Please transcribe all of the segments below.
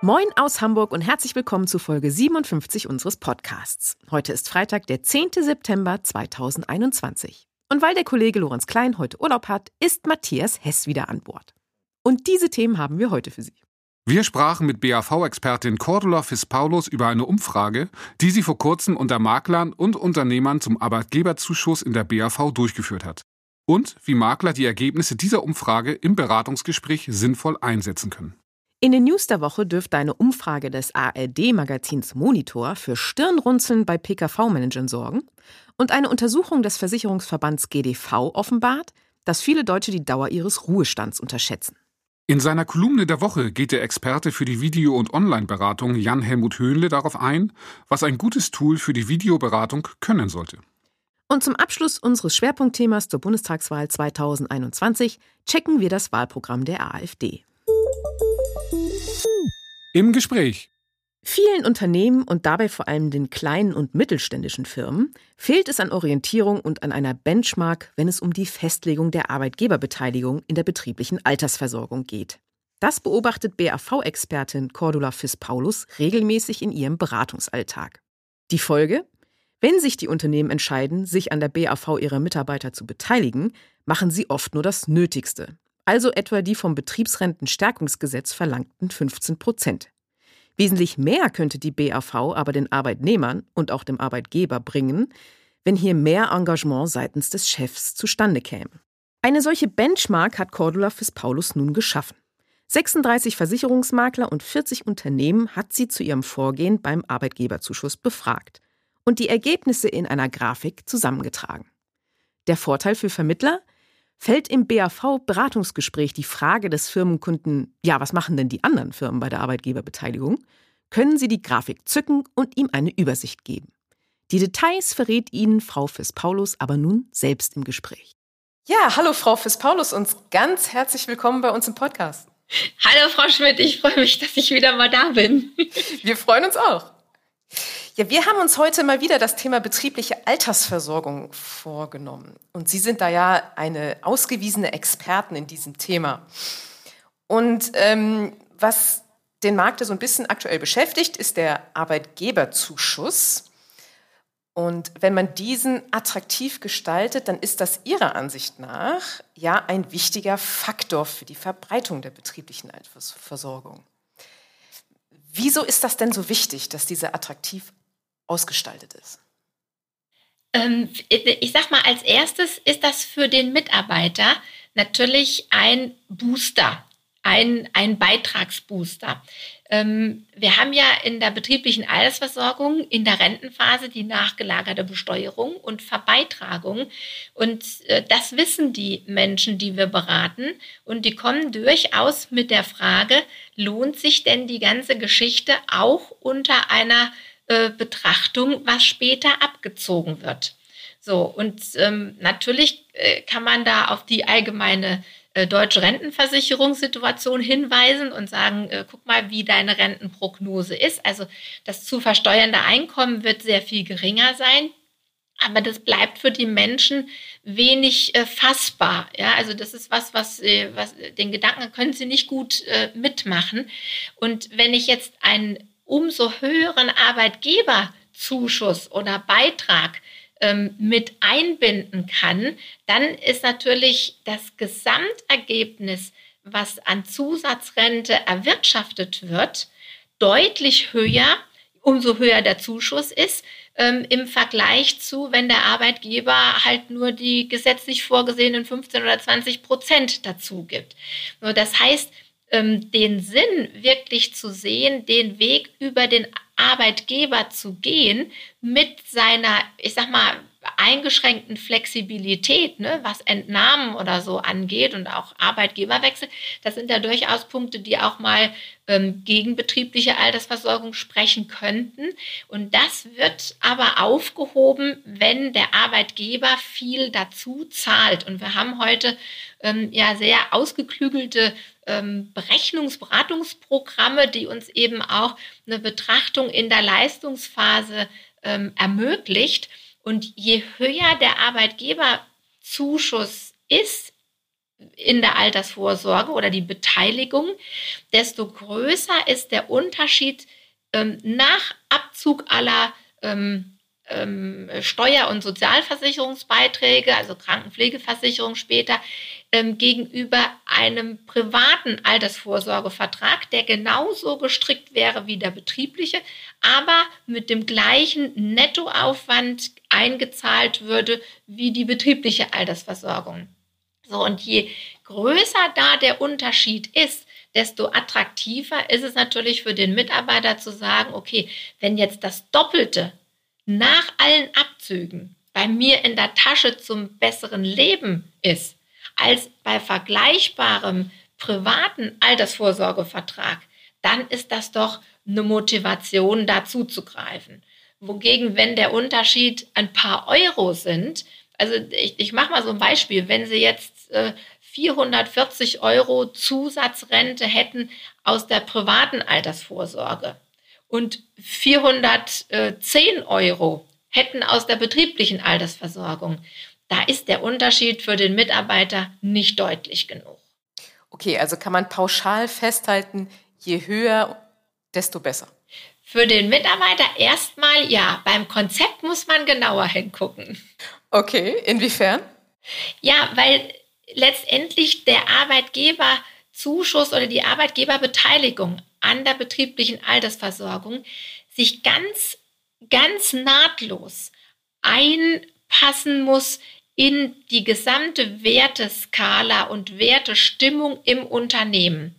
Moin aus Hamburg und herzlich willkommen zu Folge 57 unseres Podcasts. Heute ist Freitag, der 10. September 2021. Und weil der Kollege Lorenz Klein heute Urlaub hat, ist Matthias Hess wieder an Bord. Und diese Themen haben wir heute für Sie. Wir sprachen mit BAV-Expertin Cordula Fispaulos über eine Umfrage, die sie vor kurzem unter Maklern und Unternehmern zum Arbeitgeberzuschuss in der BAV durchgeführt hat. Und wie Makler die Ergebnisse dieser Umfrage im Beratungsgespräch sinnvoll einsetzen können. In den News der Woche dürfte eine Umfrage des ARD-Magazins Monitor für Stirnrunzeln bei PKV-Managern sorgen und eine Untersuchung des Versicherungsverbands GDV offenbart, dass viele Deutsche die Dauer ihres Ruhestands unterschätzen. In seiner Kolumne der Woche geht der Experte für die Video- und Online-Beratung Jan-Helmut Höhnle darauf ein, was ein gutes Tool für die Videoberatung können sollte. Und zum Abschluss unseres Schwerpunktthemas zur Bundestagswahl 2021 checken wir das Wahlprogramm der AfD. Im Gespräch. Vielen Unternehmen und dabei vor allem den kleinen und mittelständischen Firmen fehlt es an Orientierung und an einer Benchmark, wenn es um die Festlegung der Arbeitgeberbeteiligung in der betrieblichen Altersversorgung geht. Das beobachtet BAV-Expertin Cordula Fiss-Paulus regelmäßig in ihrem Beratungsalltag. Die Folge? Wenn sich die Unternehmen entscheiden, sich an der BAV ihrer Mitarbeiter zu beteiligen, machen sie oft nur das Nötigste, also etwa die vom Betriebsrentenstärkungsgesetz verlangten 15 Prozent. Wesentlich mehr könnte die BAV aber den Arbeitnehmern und auch dem Arbeitgeber bringen, wenn hier mehr Engagement seitens des Chefs zustande käme. Eine solche Benchmark hat Cordula Fiss-Paulus nun geschaffen. 36 Versicherungsmakler und 40 Unternehmen hat sie zu ihrem Vorgehen beim Arbeitgeberzuschuss befragt und die Ergebnisse in einer Grafik zusammengetragen. Der Vorteil für Vermittler? Fällt im BAV-Beratungsgespräch die Frage des Firmenkunden, ja, was machen denn die anderen Firmen bei der Arbeitgeberbeteiligung, können Sie die Grafik zücken und ihm eine Übersicht geben. Die Details verrät Ihnen Frau Fiss-Paulus aber nun selbst im Gespräch. Ja, hallo Frau Fiss-Paulus und ganz herzlich willkommen bei uns im Podcast. Hallo Frau Schmidt, ich freue mich, dass ich wieder mal da bin. Wir freuen uns auch. Ja, wir haben uns heute mal wieder das Thema betriebliche Altersversorgung vorgenommen. Und Sie sind da ja eine ausgewiesene Expertin in diesem Thema. Und ähm, was den Markt so ein bisschen aktuell beschäftigt, ist der Arbeitgeberzuschuss. Und wenn man diesen attraktiv gestaltet, dann ist das Ihrer Ansicht nach ja ein wichtiger Faktor für die Verbreitung der betrieblichen Altersversorgung. Wieso ist das denn so wichtig, dass diese attraktiv ausgestaltet ist? Ähm, ich sag mal, als erstes ist das für den Mitarbeiter natürlich ein Booster, ein, ein Beitragsbooster. Ähm, wir haben ja in der betrieblichen Altersversorgung in der Rentenphase die nachgelagerte Besteuerung und Verbeitragung. Und äh, das wissen die Menschen, die wir beraten. Und die kommen durchaus mit der Frage, lohnt sich denn die ganze Geschichte auch unter einer äh, Betrachtung, was später abgezogen wird? So, und ähm, natürlich äh, kann man da auf die allgemeine äh, deutsche Rentenversicherungssituation hinweisen und sagen, äh, guck mal, wie deine Rentenprognose ist. Also das zu versteuernde Einkommen wird sehr viel geringer sein. Aber das bleibt für die Menschen wenig äh, fassbar. Ja, also das ist was, was, äh, was den Gedanken können sie nicht gut äh, mitmachen. Und wenn ich jetzt einen umso höheren Arbeitgeberzuschuss oder Beitrag ähm, mit einbinden kann, dann ist natürlich das Gesamtergebnis, was an Zusatzrente erwirtschaftet wird, deutlich höher, umso höher der Zuschuss ist, ähm, im Vergleich zu, wenn der Arbeitgeber halt nur die gesetzlich vorgesehenen 15 oder 20 Prozent dazu gibt. So, das heißt, ähm, den Sinn wirklich zu sehen, den Weg über den Arbeitgeber zu gehen mit seiner, ich sag mal, eingeschränkten Flexibilität, ne, was Entnahmen oder so angeht und auch Arbeitgeberwechsel, das sind ja durchaus Punkte, die auch mal ähm, gegen betriebliche Altersversorgung sprechen könnten. Und das wird aber aufgehoben, wenn der Arbeitgeber viel dazu zahlt. Und wir haben heute ähm, ja sehr ausgeklügelte ähm, Berechnungsberatungsprogramme, die uns eben auch eine Betrachtung in der Leistungsphase ähm, ermöglicht. Und je höher der Arbeitgeberzuschuss ist in der Altersvorsorge oder die Beteiligung, desto größer ist der Unterschied ähm, nach Abzug aller ähm, ähm, Steuer- und Sozialversicherungsbeiträge, also Krankenpflegeversicherung später, ähm, gegenüber einem privaten Altersvorsorgevertrag, der genauso gestrickt wäre wie der betriebliche, aber mit dem gleichen Nettoaufwand eingezahlt würde wie die betriebliche Altersversorgung. So, und je größer da der Unterschied ist, desto attraktiver ist es natürlich für den Mitarbeiter zu sagen, okay, wenn jetzt das Doppelte nach allen Abzügen bei mir in der Tasche zum besseren Leben ist, als bei vergleichbarem privaten Altersvorsorgevertrag, dann ist das doch eine Motivation, dazu zu greifen. Wogegen, wenn der Unterschied ein paar Euro sind, also ich, ich mache mal so ein Beispiel, wenn Sie jetzt äh, 440 Euro Zusatzrente hätten aus der privaten Altersvorsorge und 410 Euro hätten aus der betrieblichen Altersversorgung, da ist der Unterschied für den Mitarbeiter nicht deutlich genug. Okay, also kann man pauschal festhalten, je höher, desto besser. Für den Mitarbeiter erstmal ja. Beim Konzept muss man genauer hingucken. Okay, inwiefern? Ja, weil letztendlich der Arbeitgeberzuschuss oder die Arbeitgeberbeteiligung an der betrieblichen Altersversorgung sich ganz, ganz nahtlos einpassen muss in die gesamte Werteskala und Wertestimmung im Unternehmen.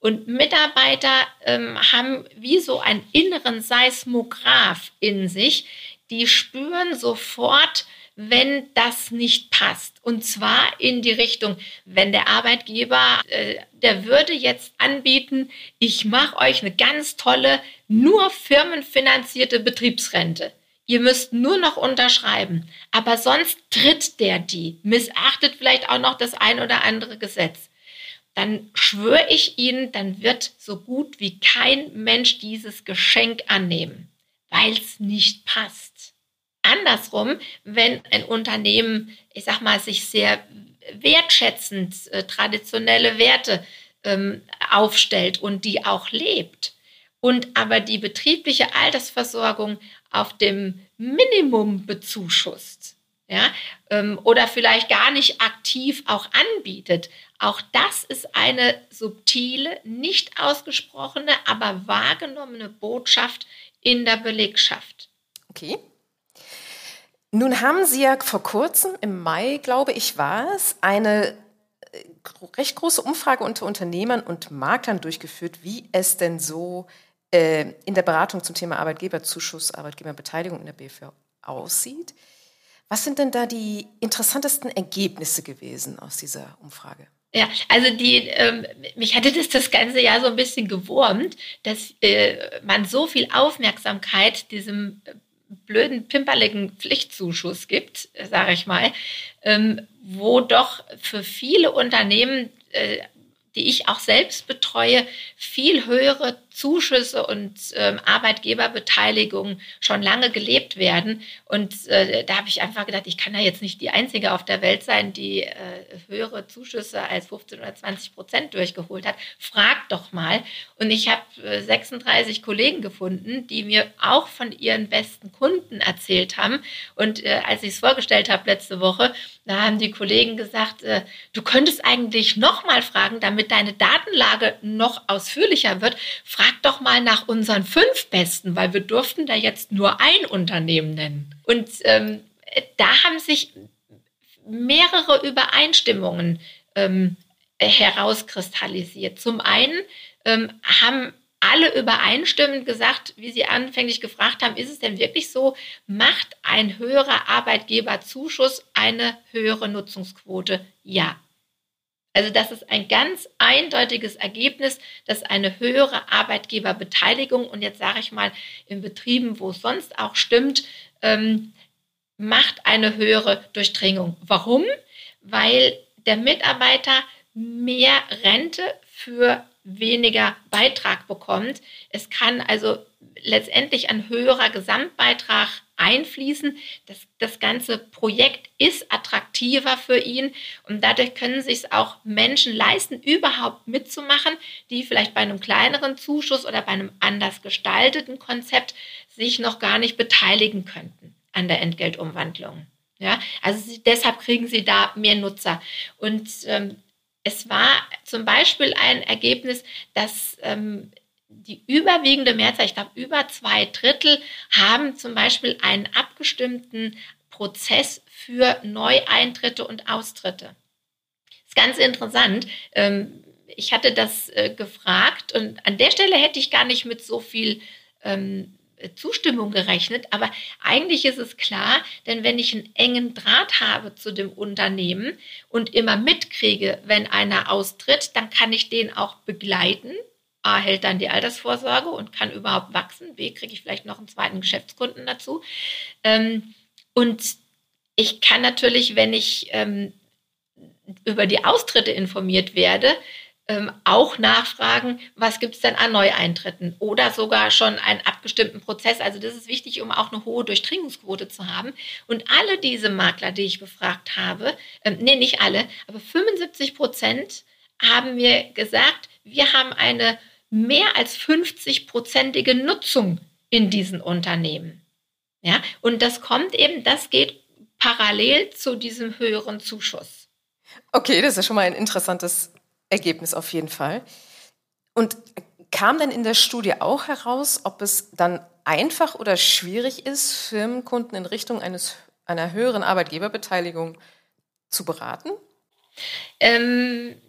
Und Mitarbeiter ähm, haben wie so einen inneren Seismograph in sich, die spüren sofort, wenn das nicht passt. Und zwar in die Richtung, wenn der Arbeitgeber, äh, der würde jetzt anbieten, ich mache euch eine ganz tolle, nur firmenfinanzierte Betriebsrente. Ihr müsst nur noch unterschreiben. Aber sonst tritt der die, missachtet vielleicht auch noch das ein oder andere Gesetz. Dann schwöre ich Ihnen, dann wird so gut wie kein Mensch dieses Geschenk annehmen, weil es nicht passt. Andersrum, wenn ein Unternehmen, ich sag mal, sich sehr wertschätzend äh, traditionelle Werte ähm, aufstellt und die auch lebt, und aber die betriebliche Altersversorgung auf dem Minimum bezuschusst, ja, ähm, oder vielleicht gar nicht aktiv auch anbietet. Auch das ist eine subtile, nicht ausgesprochene, aber wahrgenommene Botschaft in der Belegschaft. Okay. Nun haben Sie ja vor kurzem, im Mai, glaube ich, war es, eine äh, recht große Umfrage unter Unternehmern und Maklern durchgeführt, wie es denn so äh, in der Beratung zum Thema Arbeitgeberzuschuss, Arbeitgeberbeteiligung in der BV aussieht. Was sind denn da die interessantesten Ergebnisse gewesen aus dieser Umfrage? Ja, also die, ähm, mich hatte das das ganze Jahr so ein bisschen gewurmt, dass äh, man so viel Aufmerksamkeit diesem blöden, pimperligen Pflichtzuschuss gibt, sage ich mal, ähm, wo doch für viele Unternehmen äh, die ich auch selbst betreue, viel höhere Zuschüsse und ähm, Arbeitgeberbeteiligung schon lange gelebt werden. Und äh, da habe ich einfach gedacht, ich kann ja jetzt nicht die Einzige auf der Welt sein, die äh, höhere Zuschüsse als 15 oder 20 Prozent durchgeholt hat. Frag doch mal. Und ich habe äh, 36 Kollegen gefunden, die mir auch von ihren besten Kunden erzählt haben. Und äh, als ich es vorgestellt habe letzte Woche, da haben die Kollegen gesagt, äh, du könntest eigentlich noch mal fragen, damit deine Datenlage noch ausführlicher wird. Frag doch mal nach unseren fünf Besten, weil wir durften da jetzt nur ein Unternehmen nennen. Und ähm, da haben sich mehrere Übereinstimmungen ähm, herauskristallisiert. Zum einen ähm, haben alle übereinstimmend gesagt, wie Sie anfänglich gefragt haben, ist es denn wirklich so, macht ein höherer Arbeitgeberzuschuss eine höhere Nutzungsquote? Ja. Also das ist ein ganz eindeutiges Ergebnis, dass eine höhere Arbeitgeberbeteiligung, und jetzt sage ich mal in Betrieben, wo es sonst auch stimmt, ähm, macht eine höhere Durchdringung. Warum? Weil der Mitarbeiter mehr Rente für weniger Beitrag bekommt. Es kann also letztendlich ein höherer Gesamtbeitrag einfließen. Das, das ganze Projekt ist attraktiver für ihn und dadurch können sich auch Menschen leisten, überhaupt mitzumachen, die vielleicht bei einem kleineren Zuschuss oder bei einem anders gestalteten Konzept sich noch gar nicht beteiligen könnten an der Entgeltumwandlung. Ja, also sie, deshalb kriegen sie da mehr Nutzer. Und ähm, es war zum Beispiel ein Ergebnis, dass ähm, die überwiegende Mehrzahl, ich glaube über zwei Drittel, haben zum Beispiel einen abgestimmten Prozess für Neueintritte und Austritte. Das ist ganz interessant. Ähm, ich hatte das äh, gefragt und an der Stelle hätte ich gar nicht mit so viel ähm, Zustimmung gerechnet, aber eigentlich ist es klar, denn wenn ich einen engen Draht habe zu dem Unternehmen und immer mitkriege, wenn einer austritt, dann kann ich den auch begleiten. A hält dann die Altersvorsorge und kann überhaupt wachsen. B kriege ich vielleicht noch einen zweiten Geschäftskunden dazu. Ähm, und ich kann natürlich, wenn ich ähm, über die Austritte informiert werde, ähm, auch nachfragen, was gibt es denn an Neueintritten oder sogar schon einen abgestimmten Prozess. Also das ist wichtig, um auch eine hohe Durchdringungsquote zu haben. Und alle diese Makler, die ich befragt habe, ähm, nee, nicht alle, aber 75 Prozent haben mir gesagt, wir haben eine mehr als 50-prozentige Nutzung in diesen Unternehmen. Ja, und das kommt eben, das geht parallel zu diesem höheren Zuschuss. Okay, das ist schon mal ein interessantes Ergebnis auf jeden Fall. Und kam denn in der Studie auch heraus, ob es dann einfach oder schwierig ist, Firmenkunden in Richtung eines, einer höheren Arbeitgeberbeteiligung zu beraten? Ähm,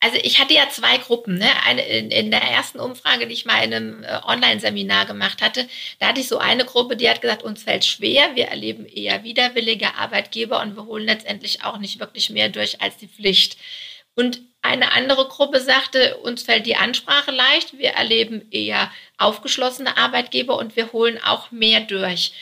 also ich hatte ja zwei Gruppen. Ne? Eine, in, in, der ersten Umfrage, die ich mal in einem äh, Online-Seminar gemacht hatte, da hatte ich so eine Gruppe, die hat gesagt, uns fällt schwer, wir erleben eher widerwillige Arbeitgeber und wir holen letztendlich auch nicht wirklich mehr durch als die Pflicht. Und eine andere Gruppe sagte, uns fällt die Ansprache leicht, wir erleben eher aufgeschlossene Arbeitgeber und wir holen auch mehr durch.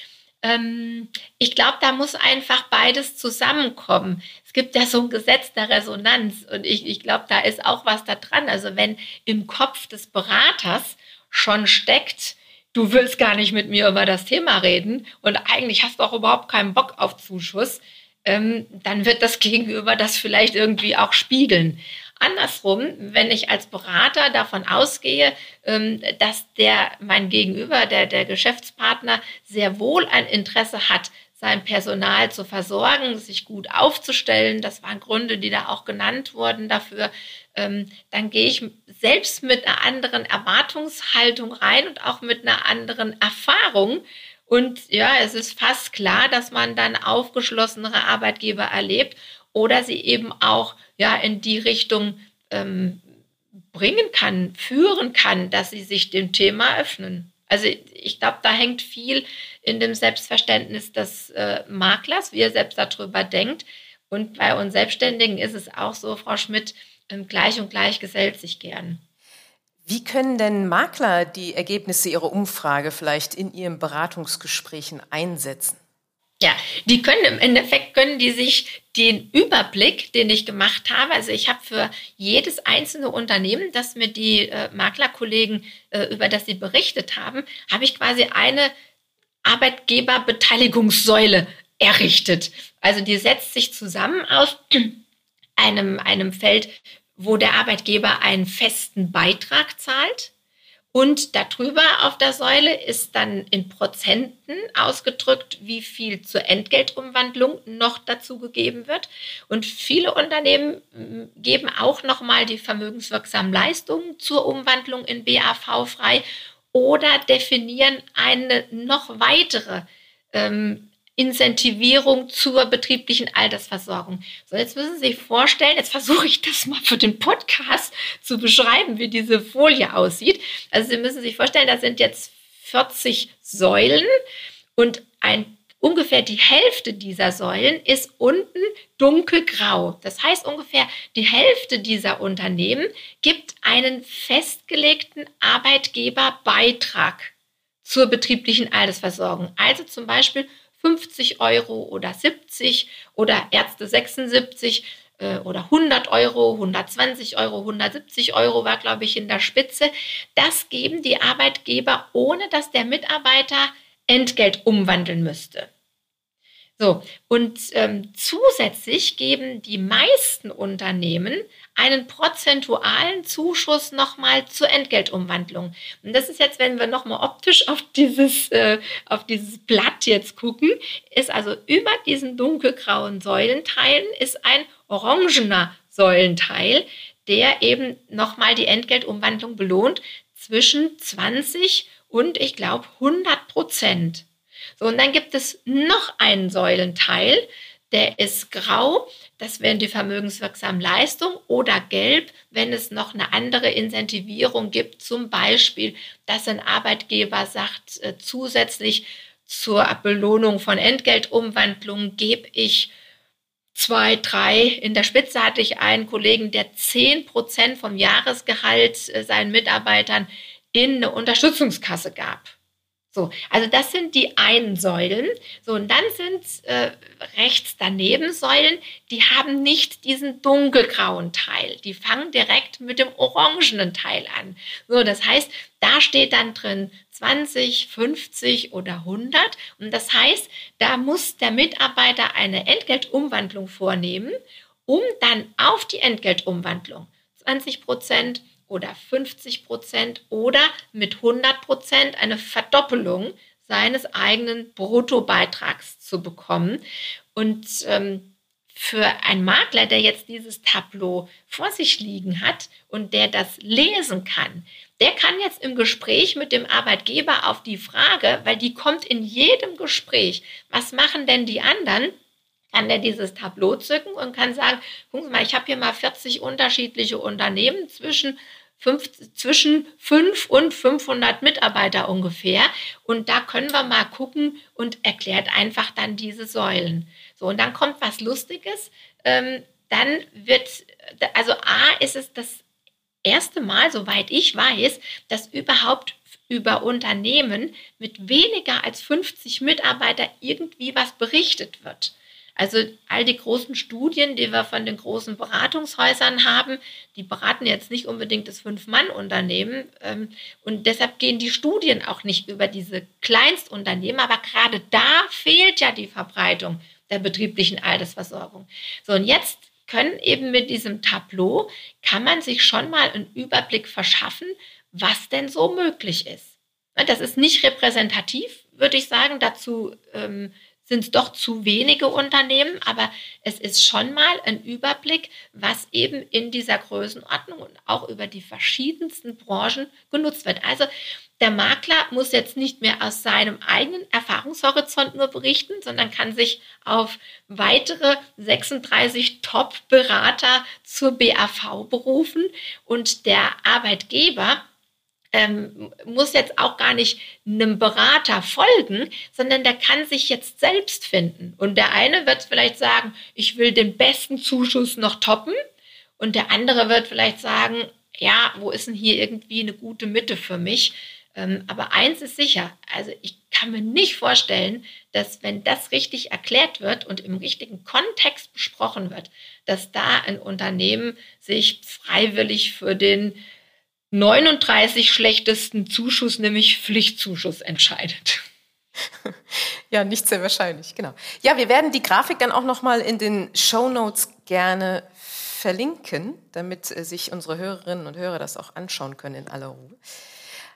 Ähm, ich glaube, da muss einfach beides zusammenkommen. Es gibt ja so ein Gesetz der Resonanz und ich, ich glaube, da ist auch was da dran. Also wenn im Kopf des Beraters schon steckt, du willst gar nicht mit mir über das Thema reden und eigentlich hast du auch überhaupt keinen Bock auf Zuschuss, ähm, dann wird das Gegenüber das vielleicht irgendwie auch spiegeln. Andersrum, wenn ich als Berater davon ausgehe, ähm, dass der mein Gegenüber, der, der Geschäftspartner, sehr wohl ein Interesse hat, sein Personal zu versorgen, sich gut aufzustellen, das waren Gründe, die da auch genannt wurden dafür, ähm, dann gehe ich selbst mit einer anderen Erwartungshaltung rein und auch mit einer anderen Erfahrung. Und ja, es ist fast klar, dass man dann aufgeschlossenere Arbeitgeber erlebt oder sie eben auch ja in die Richtung ähm, bringen kann, führen kann, dass sie sich dem Thema öffnen. Also ich glaube, da hängt viel in dem Selbstverständnis des äh, Maklers, wie er selbst darüber denkt. Und bei uns Selbstständigen ist es auch so, Frau Schmidt, ähm, gleich und gleich gesellt sich gern. Wie können denn Makler die Ergebnisse ihrer Umfrage vielleicht in ihren Beratungsgesprächen einsetzen? Ja, die können im Endeffekt können die sich den Überblick, den ich gemacht habe, also ich habe für jedes einzelne Unternehmen, das mir die äh, Maklerkollegen äh, über das sie berichtet haben, habe ich quasi eine Arbeitgeberbeteiligungssäule errichtet. Also die setzt sich zusammen aus einem einem Feld, wo der Arbeitgeber einen festen Beitrag zahlt und darüber auf der Säule ist dann in Prozenten ausgedrückt, wie viel zur Entgeltumwandlung noch dazu gegeben wird. Und viele Unternehmen mm, geben auch nochmal die vermögenswirksamen Leistungen zur Umwandlung in BAV frei oder definieren eine noch weitere ähm, Incentivierung zur betrieblichen Altersversorgung. So, jetzt müssen Sie sich vorstellen, jetzt versuche ich das mal für den Podcast zu beschreiben, wie diese Folie aussieht. Also Sie müssen sich vorstellen, da sind jetzt 40 Säulen und ein Ungefähr die Hälfte dieser Säulen ist unten dunkelgrau. Das heißt, ungefähr die Hälfte dieser Unternehmen gibt einen festgelegten Arbeitgeberbeitrag zur betrieblichen Altersversorgung. Also zum Beispiel 50 Euro oder 70 oder Ärzte 76 äh, oder 100 Euro, 120 Euro, 170 Euro war, glaube ich, in der Spitze. Das geben die Arbeitgeber, ohne dass der Mitarbeiter Entgelt umwandeln müsste. So, und ähm, zusätzlich geben die meisten Unternehmen einen prozentualen Zuschuss nochmal zur Entgeltumwandlung. Und das ist jetzt, wenn wir nochmal optisch auf dieses, äh, auf dieses Blatt jetzt gucken, ist also über diesen dunkelgrauen Säulenteilen ist ein orangener Säulenteil, der eben nochmal die Entgeltumwandlung belohnt zwischen 20 und ich glaube 100 Prozent. So, und dann gibt es noch einen Säulenteil, der ist grau, das wären die vermögenswirksamen Leistungen oder gelb, wenn es noch eine andere Incentivierung gibt, zum Beispiel, dass ein Arbeitgeber sagt, äh, zusätzlich zur Belohnung von Entgeltumwandlungen gebe ich zwei, drei. In der Spitze hatte ich einen Kollegen, der zehn Prozent vom Jahresgehalt äh, seinen Mitarbeitern in eine Unterstützungskasse gab. So, also das sind die einen Säulen. So, und dann sind äh, rechts daneben Säulen, die haben nicht diesen dunkelgrauen Teil. Die fangen direkt mit dem orangenen Teil an. So, das heißt, da steht dann drin 20, 50 oder 100. Und das heißt, da muss der Mitarbeiter eine Entgeltumwandlung vornehmen, um dann auf die Entgeltumwandlung 20 Prozent oder 50 Prozent oder mit 100 Prozent eine Verdoppelung seines eigenen Bruttobeitrags zu bekommen. Und ähm, für einen Makler, der jetzt dieses Tableau vor sich liegen hat und der das lesen kann, der kann jetzt im Gespräch mit dem Arbeitgeber auf die Frage, weil die kommt in jedem Gespräch, was machen denn die anderen? kann der dieses Tableau zücken und kann sagen, Sie mal, ich habe hier mal 40 unterschiedliche Unternehmen zwischen fünf, zwischen 5 und 500 Mitarbeiter ungefähr. Und da können wir mal gucken und erklärt einfach dann diese Säulen. So, und dann kommt was Lustiges. Ähm, dann wird, also A ist es das erste Mal, soweit ich weiß, dass überhaupt über Unternehmen mit weniger als 50 Mitarbeiter irgendwie was berichtet wird. Also all die großen Studien, die wir von den großen Beratungshäusern haben, die beraten jetzt nicht unbedingt das Fünf-Mann-Unternehmen. Ähm, und deshalb gehen die Studien auch nicht über diese Kleinstunternehmen. Aber gerade da fehlt ja die Verbreitung der betrieblichen Altersversorgung. So, und jetzt können eben mit diesem Tableau, kann man sich schon mal einen Überblick verschaffen, was denn so möglich ist. Das ist nicht repräsentativ, würde ich sagen. Dazu ähm, sind es doch zu wenige Unternehmen, aber es ist schon mal ein Überblick, was eben in dieser Größenordnung und auch über die verschiedensten Branchen genutzt wird. Also der Makler muss jetzt nicht mehr aus seinem eigenen Erfahrungshorizont nur berichten, sondern kann sich auf weitere 36 Top-Berater zur BAV berufen und der Arbeitgeber ähm, muss jetzt auch gar nicht einem Berater folgen, sondern der kann sich jetzt selbst finden. Und der eine wird vielleicht sagen, ich will den besten Zuschuss noch toppen. Und der andere wird vielleicht sagen, ja, wo ist denn hier irgendwie eine gute Mitte für mich? Ähm, aber eins ist sicher, also ich kann mir nicht vorstellen, dass wenn das richtig erklärt wird und im richtigen Kontext besprochen wird, dass da ein Unternehmen sich freiwillig für den 39 schlechtesten Zuschuss, nämlich Pflichtzuschuss, entscheidet. Ja, nicht sehr wahrscheinlich, genau. Ja, wir werden die Grafik dann auch nochmal in den Show Notes gerne verlinken, damit äh, sich unsere Hörerinnen und Hörer das auch anschauen können in aller Ruhe.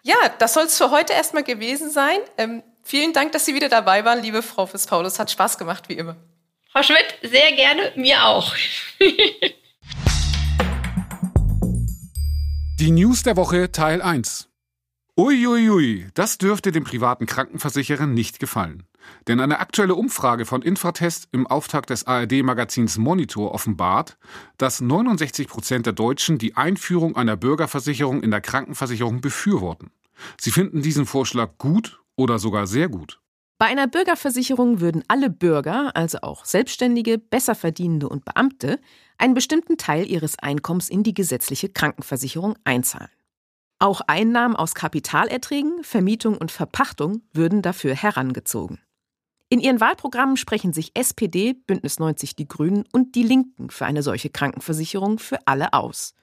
Ja, das soll es für heute erstmal gewesen sein. Ähm, vielen Dank, dass Sie wieder dabei waren, liebe Frau Fiss-Paulus. Hat Spaß gemacht, wie immer. Frau Schmidt, sehr gerne, mir auch. Die News der Woche Teil 1. Uiuiui, das dürfte dem privaten Krankenversicherern nicht gefallen. Denn eine aktuelle Umfrage von Infratest im Auftakt des ARD-Magazins Monitor offenbart, dass 69 Prozent der Deutschen die Einführung einer Bürgerversicherung in der Krankenversicherung befürworten. Sie finden diesen Vorschlag gut oder sogar sehr gut. Bei einer Bürgerversicherung würden alle Bürger, also auch Selbstständige, Besserverdienende und Beamte, einen bestimmten Teil ihres Einkommens in die gesetzliche Krankenversicherung einzahlen. Auch Einnahmen aus Kapitalerträgen, Vermietung und Verpachtung würden dafür herangezogen. In ihren Wahlprogrammen sprechen sich SPD, Bündnis 90 Die Grünen und die Linken für eine solche Krankenversicherung für alle aus.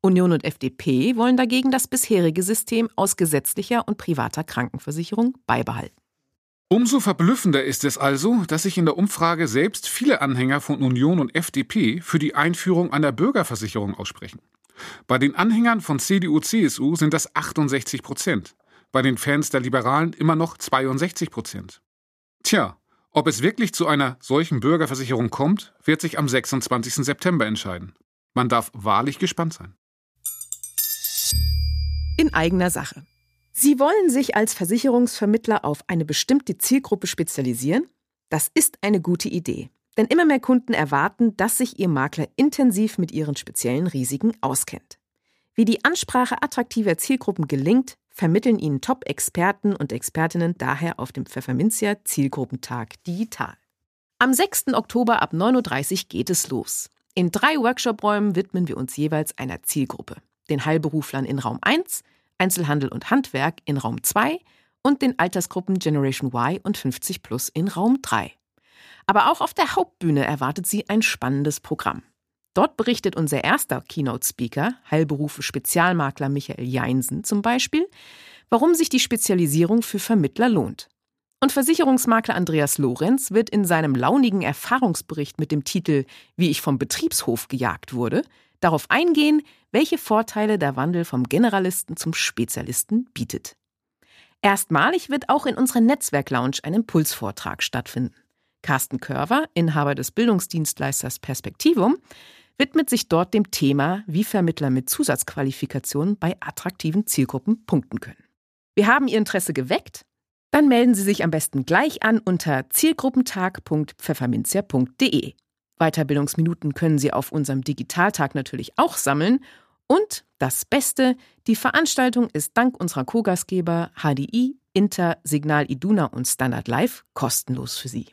Union und FDP wollen dagegen das bisherige System aus gesetzlicher und privater Krankenversicherung beibehalten. Umso verblüffender ist es also, dass sich in der Umfrage selbst viele Anhänger von Union und FDP für die Einführung einer Bürgerversicherung aussprechen. Bei den Anhängern von CDU-CSU sind das 68 Prozent, bei den Fans der Liberalen immer noch 62 Prozent. Tja, ob es wirklich zu einer solchen Bürgerversicherung kommt, wird sich am 26. September entscheiden. Man darf wahrlich gespannt sein. In eigener Sache. Sie wollen sich als Versicherungsvermittler auf eine bestimmte Zielgruppe spezialisieren? Das ist eine gute Idee. Denn immer mehr Kunden erwarten, dass sich ihr Makler intensiv mit ihren speziellen Risiken auskennt. Wie die Ansprache attraktiver Zielgruppen gelingt, vermitteln Ihnen Top-Experten und Expertinnen daher auf dem Pfefferminzia Zielgruppentag digital. Am 6. Oktober ab 9.30 Uhr geht es los. In drei Workshop-Räumen widmen wir uns jeweils einer Zielgruppe. Den Heilberuflern in Raum 1, Einzelhandel und Handwerk in Raum 2 und den Altersgruppen Generation Y und 50 Plus in Raum 3. Aber auch auf der Hauptbühne erwartet Sie ein spannendes Programm. Dort berichtet unser erster Keynote-Speaker, Heilberufe Spezialmakler Michael Jeinsen zum Beispiel, warum sich die Spezialisierung für Vermittler lohnt. Und Versicherungsmakler Andreas Lorenz wird in seinem launigen Erfahrungsbericht mit dem Titel Wie ich vom Betriebshof gejagt wurde, darauf eingehen, welche Vorteile der Wandel vom Generalisten zum Spezialisten bietet. Erstmalig wird auch in unserer Netzwerk-Lounge ein Impulsvortrag stattfinden. Carsten Körver, Inhaber des Bildungsdienstleisters Perspektivum, widmet sich dort dem Thema, wie Vermittler mit Zusatzqualifikationen bei attraktiven Zielgruppen punkten können. Wir haben Ihr Interesse geweckt? Dann melden Sie sich am besten gleich an unter zielgruppentag.pfefferminzia.de. Weiterbildungsminuten können Sie auf unserem Digitaltag natürlich auch sammeln. Und das Beste, die Veranstaltung ist dank unserer Co-Gastgeber HDI, Inter, Signal Iduna und Standard Live kostenlos für Sie.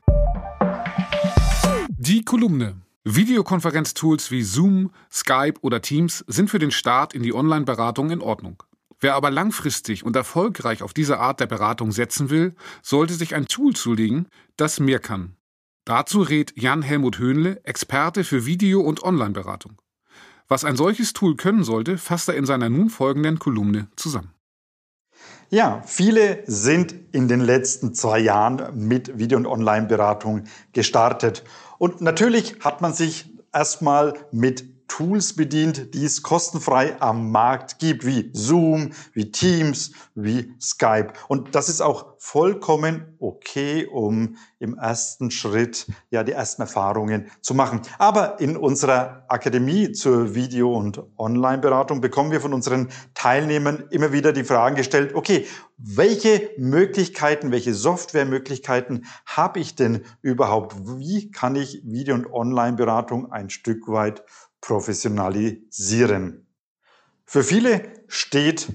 Die Kolumne. Videokonferenztools wie Zoom, Skype oder Teams sind für den Start in die Online-Beratung in Ordnung. Wer aber langfristig und erfolgreich auf diese Art der Beratung setzen will, sollte sich ein Tool zulegen, das mehr kann. Dazu rät Jan-Helmut Höhnle, Experte für Video- und Online-Beratung. Was ein solches Tool können sollte, fasst er in seiner nun folgenden Kolumne zusammen. Ja, viele sind in den letzten zwei Jahren mit Video- und Online-Beratung gestartet. Und natürlich hat man sich erstmal mit Tools bedient, die es kostenfrei am Markt gibt, wie Zoom, wie Teams, wie Skype. Und das ist auch vollkommen okay, um im ersten Schritt ja die ersten Erfahrungen zu machen. Aber in unserer Akademie zur Video- und Online-Beratung bekommen wir von unseren Teilnehmern immer wieder die Fragen gestellt, okay, welche Möglichkeiten, welche Softwaremöglichkeiten habe ich denn überhaupt? Wie kann ich Video- und Online-Beratung ein Stück weit professionalisieren. Für viele steht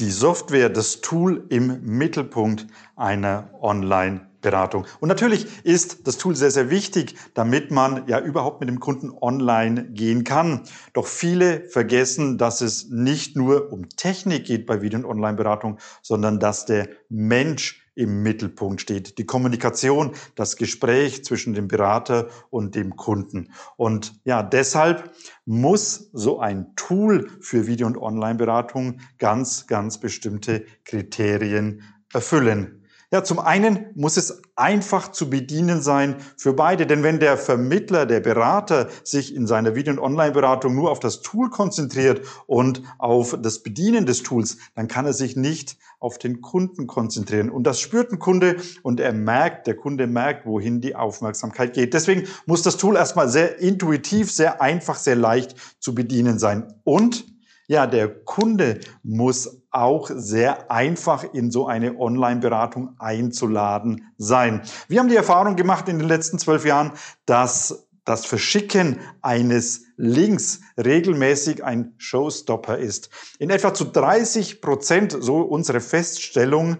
die Software, das Tool im Mittelpunkt einer Online-Beratung. Und natürlich ist das Tool sehr, sehr wichtig, damit man ja überhaupt mit dem Kunden online gehen kann. Doch viele vergessen, dass es nicht nur um Technik geht bei Video- und Online-Beratung, sondern dass der Mensch im Mittelpunkt steht. Die Kommunikation, das Gespräch zwischen dem Berater und dem Kunden. Und ja, deshalb muss so ein Tool für Video- und Online-Beratung ganz, ganz bestimmte Kriterien erfüllen. Ja, zum einen muss es einfach zu bedienen sein für beide. Denn wenn der Vermittler, der Berater sich in seiner Video- und Online-Beratung nur auf das Tool konzentriert und auf das Bedienen des Tools, dann kann er sich nicht auf den Kunden konzentrieren. Und das spürt ein Kunde und er merkt, der Kunde merkt, wohin die Aufmerksamkeit geht. Deswegen muss das Tool erstmal sehr intuitiv, sehr einfach, sehr leicht zu bedienen sein. Und Ja, der Kunde muss auch sehr einfach in so eine Online-Beratung einzuladen sein. Wir haben die Erfahrung gemacht in den letzten zwölf Jahren, dass das Verschicken eines Links regelmäßig ein Showstopper ist. In etwa zu 30 Prozent, so unsere Feststellung,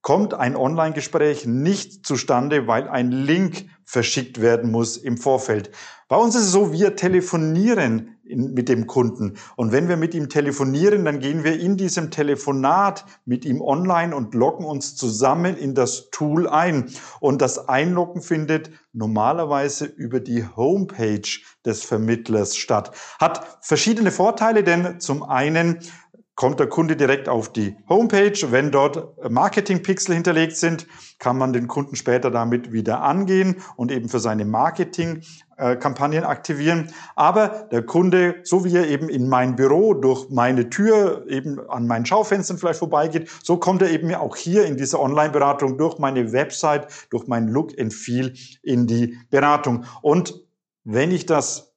kommt ein Online-Gespräch nicht zustande, weil ein Link verschickt werden muss im Vorfeld. Bei uns ist es so, wir telefonieren mit dem Kunden. Und wenn wir mit ihm telefonieren, dann gehen wir in diesem Telefonat mit ihm online und loggen uns zusammen in das Tool ein. Und das Einloggen findet normalerweise über die Homepage des Vermittlers statt. Hat verschiedene Vorteile, denn zum einen kommt der Kunde direkt auf die Homepage. Wenn dort Marketing-Pixel hinterlegt sind, kann man den Kunden später damit wieder angehen und eben für seine Marketing-Kampagnen aktivieren. Aber der Kunde, so wie er eben in mein Büro durch meine Tür eben an meinen Schaufenstern vielleicht vorbeigeht, so kommt er eben auch hier in dieser Online-Beratung durch meine Website, durch mein Look and Feel in die Beratung. Und wenn ich das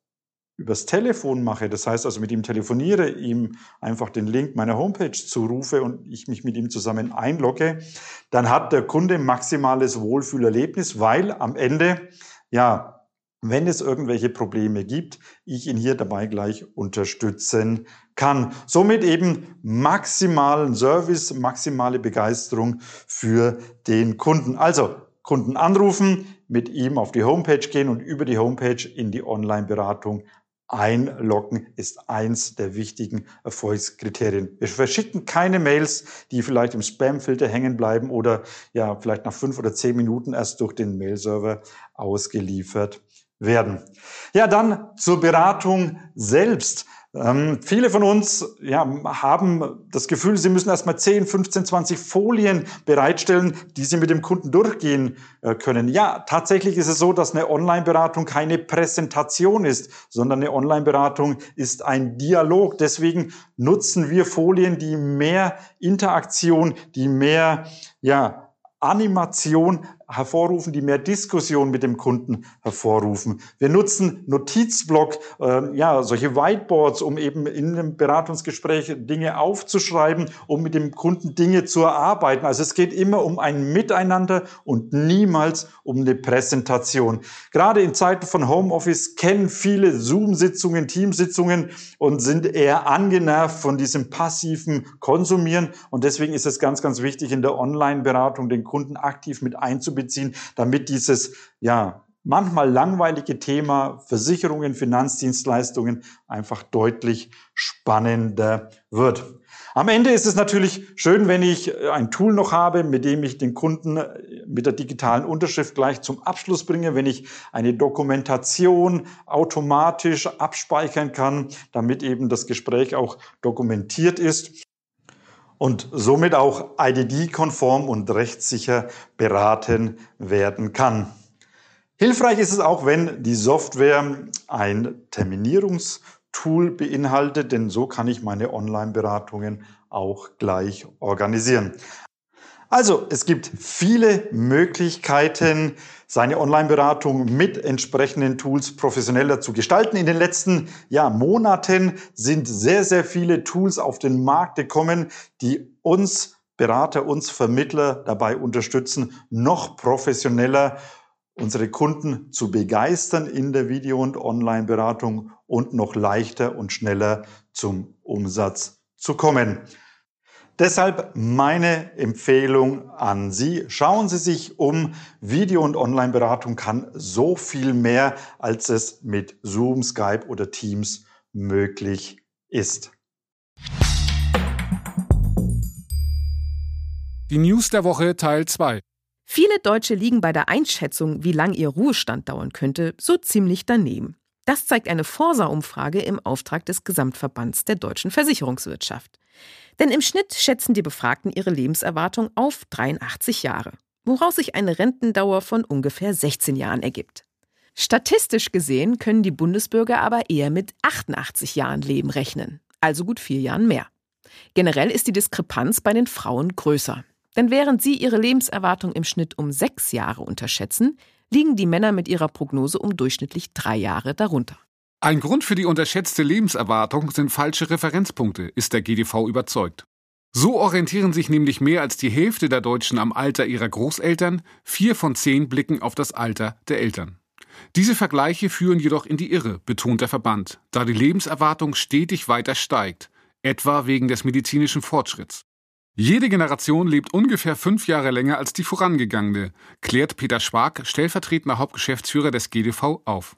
übers Telefon mache, das heißt also mit ihm telefoniere, ihm einfach den Link meiner Homepage zurufe und ich mich mit ihm zusammen einlogge, dann hat der Kunde maximales Wohlfühlerlebnis, weil am Ende, ja, wenn es irgendwelche Probleme gibt, ich ihn hier dabei gleich unterstützen kann. Somit eben maximalen Service, maximale Begeisterung für den Kunden. Also Kunden anrufen, mit ihm auf die Homepage gehen und über die Homepage in die Online-Beratung Einloggen ist eins der wichtigen Erfolgskriterien. Wir verschicken keine Mails, die vielleicht im Spamfilter hängen bleiben oder ja vielleicht nach fünf oder zehn Minuten erst durch den Mailserver ausgeliefert werden. Ja, dann zur Beratung selbst. Ähm, viele von uns ja, haben das Gefühl, sie müssen erstmal 10, 15, 20 Folien bereitstellen, die sie mit dem Kunden durchgehen äh, können. Ja, tatsächlich ist es so, dass eine Online-Beratung keine Präsentation ist, sondern eine Online-Beratung ist ein Dialog. Deswegen nutzen wir Folien, die mehr Interaktion, die mehr ja, Animation hervorrufen, die mehr Diskussion mit dem Kunden hervorrufen. Wir nutzen Notizblock, äh, ja, solche Whiteboards, um eben in einem Beratungsgespräch Dinge aufzuschreiben, um mit dem Kunden Dinge zu erarbeiten. Also es geht immer um ein Miteinander und niemals um eine Präsentation. Gerade in Zeiten von Homeoffice kennen viele Zoom-Sitzungen, Teamsitzungen und sind eher angenervt von diesem passiven Konsumieren. Und deswegen ist es ganz, ganz wichtig, in der Online-Beratung den Kunden aktiv mit einzubinden einzubeziehen, damit dieses, ja, manchmal langweilige Thema Versicherungen, Finanzdienstleistungen einfach deutlich spannender wird. Am Ende ist es natürlich schön, wenn ich ein Tool noch habe, mit dem ich den Kunden mit der digitalen Unterschrift gleich zum Abschluss bringe, wenn ich eine Dokumentation automatisch abspeichern kann, damit eben das Gespräch auch dokumentiert ist und somit auch IDD-konform und rechtssicher beraten werden kann. Hilfreich ist es auch, wenn die Software ein Terminierungstool beinhaltet, denn so kann ich meine Online-Beratungen auch gleich organisieren. Also, es gibt viele Möglichkeiten, seine Online-Beratung mit entsprechenden Tools professioneller zu gestalten. In den letzten ja, Monaten sind sehr, sehr viele Tools auf den Markt gekommen, die uns Berater, uns Vermittler dabei unterstützen, noch professioneller unsere Kunden zu begeistern in der Video- und Online-Beratung und noch leichter und schneller zum Umsatz zu kommen. Deshalb meine Empfehlung an Sie. Schauen Sie sich um. Video- und Online-Beratung kann so viel mehr, als es mit Zoom, Skype oder Teams möglich ist. Die News der Woche Teil 2. Viele Deutsche liegen bei der Einschätzung, wie lang ihr Ruhestand dauern könnte, so ziemlich daneben. Das zeigt eine Forsa-Umfrage im Auftrag des Gesamtverbands der deutschen Versicherungswirtschaft. Denn im Schnitt schätzen die Befragten ihre Lebenserwartung auf 83 Jahre, woraus sich eine Rentendauer von ungefähr 16 Jahren ergibt. Statistisch gesehen können die Bundesbürger aber eher mit 88 Jahren Leben rechnen, also gut vier Jahren mehr. Generell ist die Diskrepanz bei den Frauen größer. Denn während sie ihre Lebenserwartung im Schnitt um sechs Jahre unterschätzen, liegen die Männer mit ihrer Prognose um durchschnittlich drei Jahre darunter. Ein Grund für die unterschätzte Lebenserwartung sind falsche Referenzpunkte, ist der GDV überzeugt. So orientieren sich nämlich mehr als die Hälfte der Deutschen am Alter ihrer Großeltern, vier von zehn blicken auf das Alter der Eltern. Diese Vergleiche führen jedoch in die Irre, betont der Verband, da die Lebenserwartung stetig weiter steigt, etwa wegen des medizinischen Fortschritts. Jede Generation lebt ungefähr fünf Jahre länger als die vorangegangene, klärt Peter Schwag, stellvertretender Hauptgeschäftsführer des GDV, auf.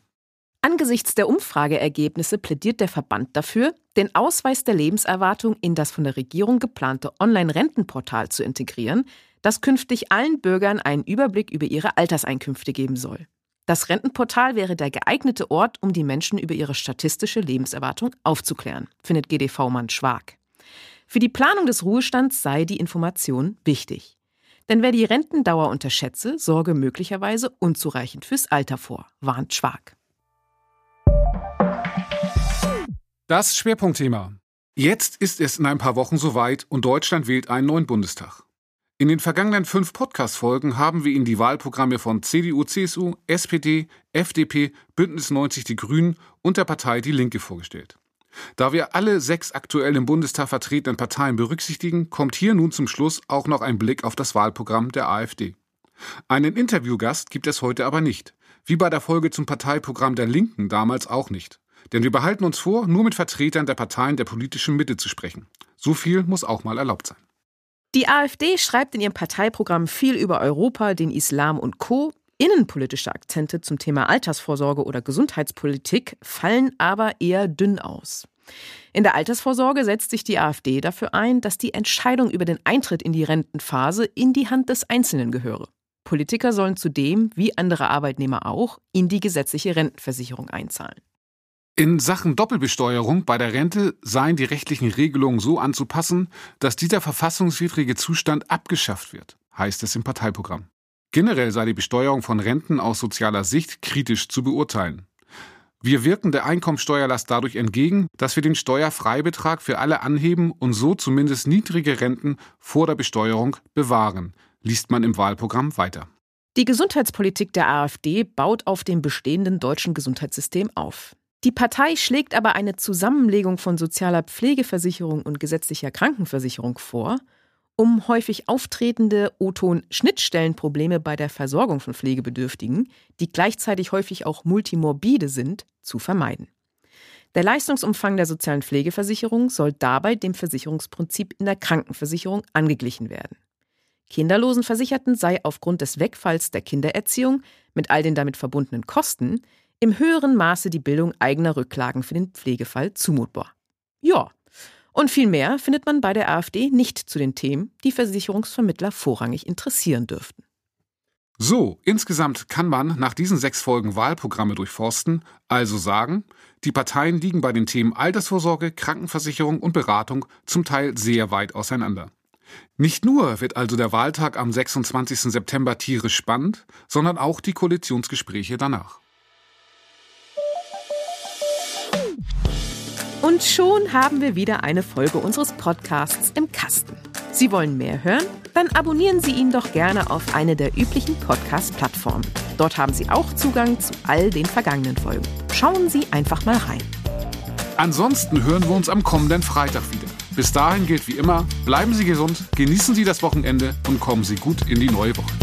Angesichts der Umfrageergebnisse plädiert der Verband dafür, den Ausweis der Lebenserwartung in das von der Regierung geplante Online-Rentenportal zu integrieren, das künftig allen Bürgern einen Überblick über ihre Alterseinkünfte geben soll. Das Rentenportal wäre der geeignete Ort, um die Menschen über ihre statistische Lebenserwartung aufzuklären, findet GDV-Mann Schwag. Für die Planung des Ruhestands sei die Information wichtig. Denn wer die Rentendauer unterschätze, sorge möglicherweise unzureichend fürs Alter vor, warnt Schwag. Das Schwerpunktthema. Jetzt ist es in ein paar Wochen soweit und Deutschland wählt einen neuen Bundestag. In den vergangenen fünf Podcast-Folgen haben wir Ihnen die Wahlprogramme von CDU, CSU, SPD, FDP, Bündnis 90 Die Grünen und der Partei Die Linke vorgestellt. Da wir alle sechs aktuell im Bundestag vertretenen Parteien berücksichtigen, kommt hier nun zum Schluss auch noch ein Blick auf das Wahlprogramm der AfD. Einen Interviewgast gibt es heute aber nicht, wie bei der Folge zum Parteiprogramm der Linken damals auch nicht. Denn wir behalten uns vor, nur mit Vertretern der Parteien der politischen Mitte zu sprechen. So viel muss auch mal erlaubt sein. Die AfD schreibt in ihrem Parteiprogramm viel über Europa, den Islam und Co. Innenpolitische Akzente zum Thema Altersvorsorge oder Gesundheitspolitik fallen aber eher dünn aus. In der Altersvorsorge setzt sich die AfD dafür ein, dass die Entscheidung über den Eintritt in die Rentenphase in die Hand des Einzelnen gehöre. Politiker sollen zudem, wie andere Arbeitnehmer auch, in die gesetzliche Rentenversicherung einzahlen. In Sachen Doppelbesteuerung bei der Rente seien die rechtlichen Regelungen so anzupassen, dass dieser verfassungswidrige Zustand abgeschafft wird, heißt es im Parteiprogramm. Generell sei die Besteuerung von Renten aus sozialer Sicht kritisch zu beurteilen. Wir wirken der Einkommensteuerlast dadurch entgegen, dass wir den Steuerfreibetrag für alle anheben und so zumindest niedrige Renten vor der Besteuerung bewahren, liest man im Wahlprogramm weiter. Die Gesundheitspolitik der AfD baut auf dem bestehenden deutschen Gesundheitssystem auf. Die Partei schlägt aber eine Zusammenlegung von sozialer Pflegeversicherung und gesetzlicher Krankenversicherung vor, um häufig auftretende O-Ton-Schnittstellenprobleme bei der Versorgung von Pflegebedürftigen, die gleichzeitig häufig auch multimorbide sind, zu vermeiden. Der Leistungsumfang der sozialen Pflegeversicherung soll dabei dem Versicherungsprinzip in der Krankenversicherung angeglichen werden. Kinderlosenversicherten sei aufgrund des Wegfalls der Kindererziehung mit all den damit verbundenen Kosten im höheren Maße die Bildung eigener Rücklagen für den Pflegefall zumutbar. Ja, und viel mehr findet man bei der AfD nicht zu den Themen, die Versicherungsvermittler vorrangig interessieren dürften. So, insgesamt kann man nach diesen sechs Folgen Wahlprogramme durchforsten, also sagen, die Parteien liegen bei den Themen Altersvorsorge, Krankenversicherung und Beratung zum Teil sehr weit auseinander. Nicht nur wird also der Wahltag am 26. September tierisch spannend, sondern auch die Koalitionsgespräche danach. Und schon haben wir wieder eine Folge unseres Podcasts im Kasten. Sie wollen mehr hören? Dann abonnieren Sie ihn doch gerne auf eine der üblichen Podcast-Plattformen. Dort haben Sie auch Zugang zu all den vergangenen Folgen. Schauen Sie einfach mal rein. Ansonsten hören wir uns am kommenden Freitag wieder. Bis dahin gilt wie immer, bleiben Sie gesund, genießen Sie das Wochenende und kommen Sie gut in die neue Woche.